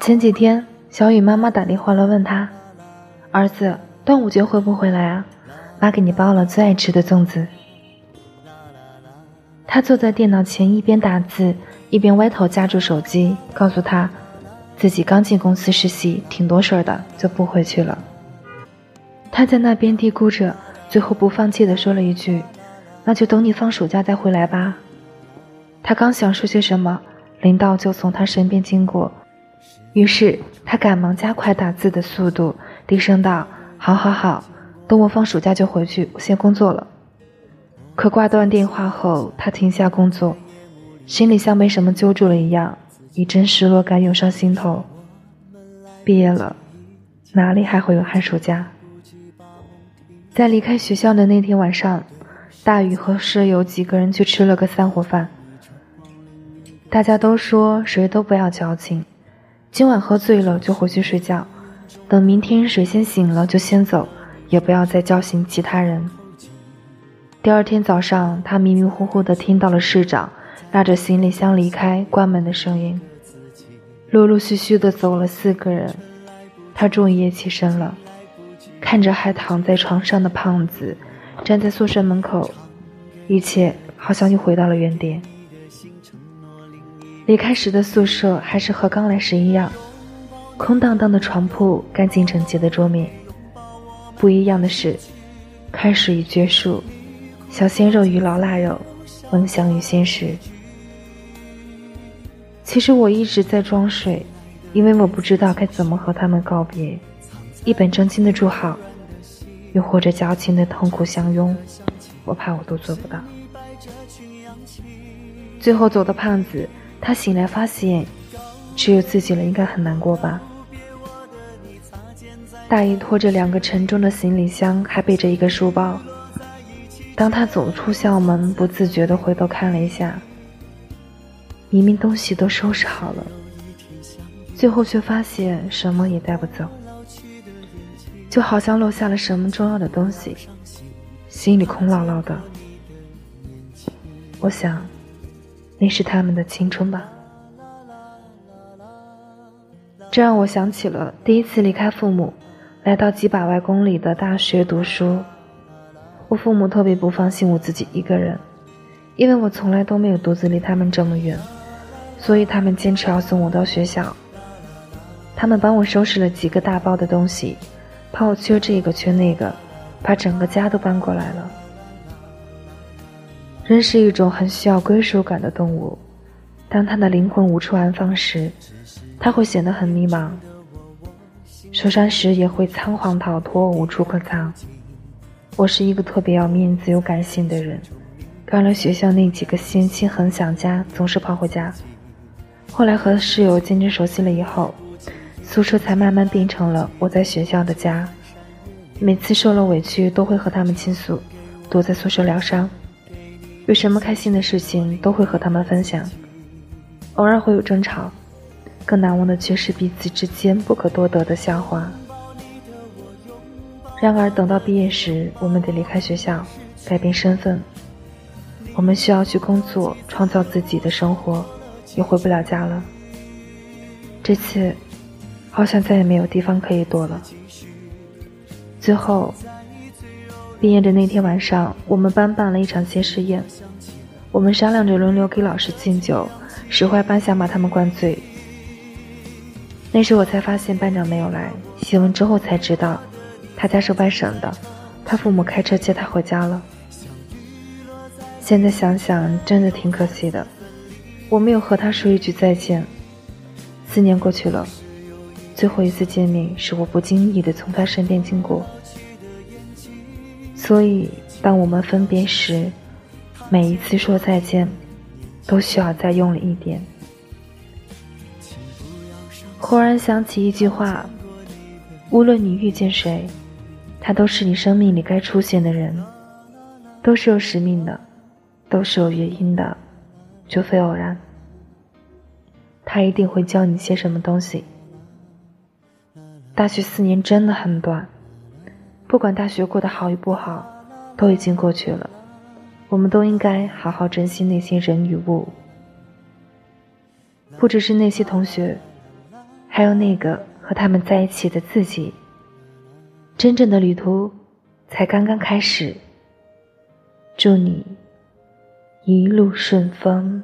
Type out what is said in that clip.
前几天，小雨妈妈打电话来问他：“儿子，端午节回不回来啊？妈给你包了最爱吃的粽子。”他坐在电脑前，一边打字，一边歪头夹住手机，告诉他自己刚进公司实习，挺多事儿的，就不回去了。他在那边嘀咕着，最后不放弃的说了一句：“那就等你放暑假再回来吧。”他刚想说些什么，林道就从他身边经过，于是他赶忙加快打字的速度，低声道：“好好好，等我放暑假就回去，我先工作了。”可挂断电话后，他停下工作，心里像被什么揪住了一样，一阵失落感涌上心头。毕业了，哪里还会有寒暑假？在离开学校的那天晚上，大宇和舍友几个人去吃了个散伙饭。大家都说谁都不要矫情，今晚喝醉了就回去睡觉，等明天谁先醒了就先走，也不要再叫醒其他人。第二天早上，他迷迷糊糊地听到了市长拉着行李箱离开关门的声音，陆陆续续地走了四个人，他终于也起身了，看着还躺在床上的胖子，站在宿舍门口，一切好像又回到了原点。离开时的宿舍还是和刚来时一样，空荡荡的床铺，干净整洁的桌面。不一样的是，开始与结束，小鲜肉与老腊肉，梦想与现实。其实我一直在装睡，因为我不知道该怎么和他们告别。一本正经的祝好，又或者矫情的痛苦相拥，我怕我都做不到。最后走的胖子。他醒来发现，只有自己了，应该很难过吧？大姨拖着两个沉重的行李箱，还背着一个书包。当他走出校门，不自觉地回头看了一下，明明东西都收拾好了，最后却发现什么也带不走，就好像落下了什么重要的东西，心里空落落的。我想。那是他们的青春吧，这让我想起了第一次离开父母，来到几百万公里的大学读书。我父母特别不放心我自己一个人，因为我从来都没有独自离他们这么远，所以他们坚持要送我到学校。他们帮我收拾了几个大包的东西，怕我缺这个缺那个，把整个家都搬过来了。人是一种很需要归属感的动物，当他的灵魂无处安放时，他会显得很迷茫；受伤时也会仓皇逃脱，无处可藏。我是一个特别要面子又感性的人，刚来学校那几个星期很想家，总是跑回家。后来和室友渐渐熟悉了以后，宿舍才慢慢变成了我在学校的家。每次受了委屈，都会和他们倾诉，躲在宿舍疗伤。有什么开心的事情都会和他们分享，偶尔会有争吵，更难忘的却是彼此之间不可多得的笑话。然而，等到毕业时，我们得离开学校，改变身份，我们需要去工作，创造自己的生活，也回不了家了。这次，好像再也没有地方可以躲了。最后。毕业的那天晚上，我们班办了一场谢师宴。我们商量着轮流给老师敬酒，使坏班想把他们灌醉。那时我才发现班长没有来，细问之后才知道，他家是外省的，他父母开车接他回家了。现在想想，真的挺可惜的，我没有和他说一句再见。四年过去了，最后一次见面是我不经意的从他身边经过。所以，当我们分别时，每一次说再见，都需要再用力一点。忽然想起一句话：无论你遇见谁，他都是你生命里该出现的人，都是有使命的，都是有原因的，绝非偶然。他一定会教你些什么东西。大学四年真的很短。不管大学过得好与不好，都已经过去了。我们都应该好好珍惜那些人与物。不只是那些同学，还有那个和他们在一起的自己。真正的旅途才刚刚开始。祝你一路顺风。